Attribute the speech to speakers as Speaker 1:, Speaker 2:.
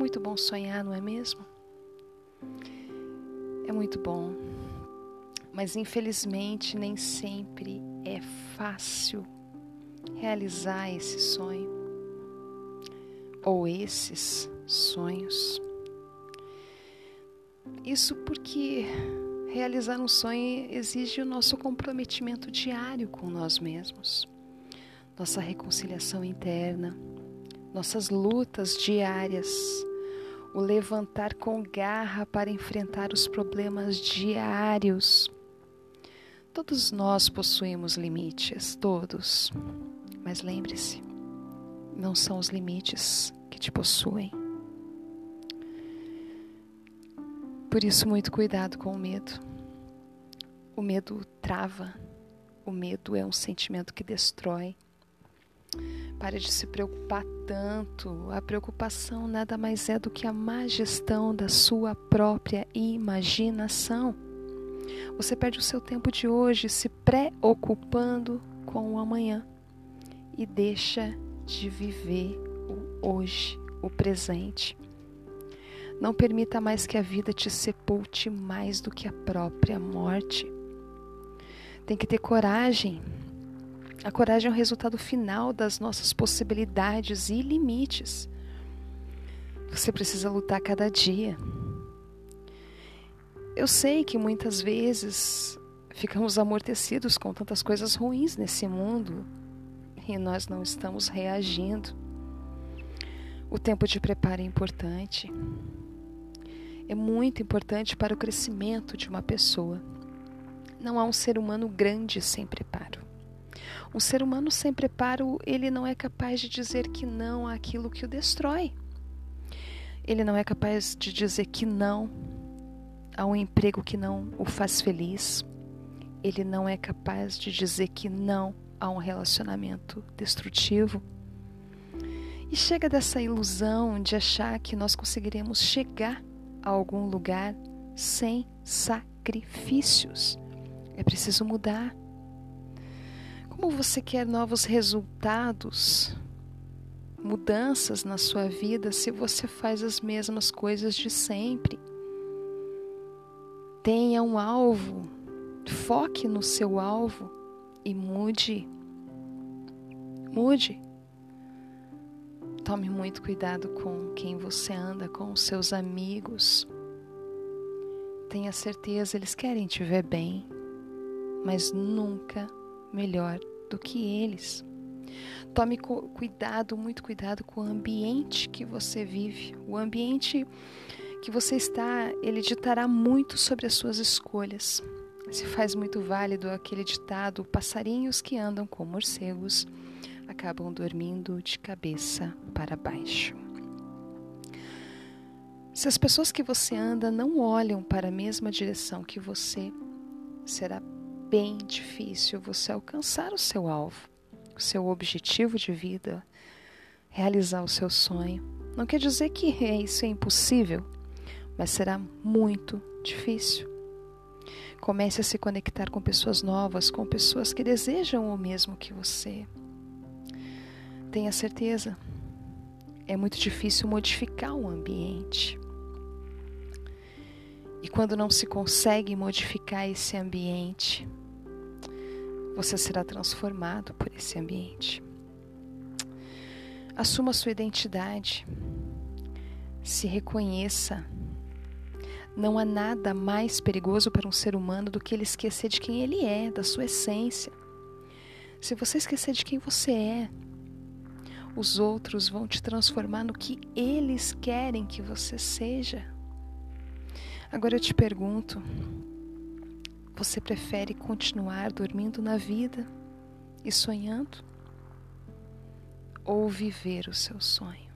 Speaker 1: muito bom sonhar, não é mesmo? É muito bom. Mas infelizmente nem sempre é fácil realizar esse sonho ou esses sonhos. Isso porque realizar um sonho exige o nosso comprometimento diário com nós mesmos, nossa reconciliação interna, nossas lutas diárias, o levantar com garra para enfrentar os problemas diários. Todos nós possuímos limites, todos. Mas lembre-se, não são os limites que te possuem. Por isso, muito cuidado com o medo. O medo trava, o medo é um sentimento que destrói. Pare de se preocupar tanto. A preocupação nada mais é do que a má gestão da sua própria imaginação. Você perde o seu tempo de hoje se preocupando com o amanhã e deixa de viver o hoje, o presente. Não permita mais que a vida te sepulte mais do que a própria morte. Tem que ter coragem. A coragem é o resultado final das nossas possibilidades e limites. Você precisa lutar cada dia. Eu sei que muitas vezes ficamos amortecidos com tantas coisas ruins nesse mundo e nós não estamos reagindo. O tempo de preparo é importante é muito importante para o crescimento de uma pessoa. Não há um ser humano grande sem preparo. Um ser humano sem preparo, ele não é capaz de dizer que não àquilo que o destrói. Ele não é capaz de dizer que não a um emprego que não o faz feliz. Ele não é capaz de dizer que não a um relacionamento destrutivo. E chega dessa ilusão de achar que nós conseguiremos chegar a algum lugar sem sacrifícios. É preciso mudar. Como você quer novos resultados, mudanças na sua vida se você faz as mesmas coisas de sempre? Tenha um alvo, foque no seu alvo e mude. Mude. Tome muito cuidado com quem você anda, com os seus amigos. Tenha certeza, eles querem te ver bem, mas nunca melhor do que eles. Tome cuidado, muito cuidado com o ambiente que você vive. O ambiente que você está, ele ditará muito sobre as suas escolhas. Se faz muito válido aquele ditado: passarinhos que andam com morcegos acabam dormindo de cabeça para baixo. Se as pessoas que você anda não olham para a mesma direção que você, será bem difícil você alcançar o seu alvo, o seu objetivo de vida, realizar o seu sonho. Não quer dizer que isso é impossível, mas será muito difícil. Comece a se conectar com pessoas novas, com pessoas que desejam o mesmo que você. Tenha certeza, é muito difícil modificar o ambiente. E quando não se consegue modificar esse ambiente, você será transformado por esse ambiente. Assuma sua identidade, se reconheça. Não há nada mais perigoso para um ser humano do que ele esquecer de quem ele é, da sua essência. Se você esquecer de quem você é, os outros vão te transformar no que eles querem que você seja. Agora eu te pergunto: você prefere continuar dormindo na vida e sonhando? Ou viver o seu sonho?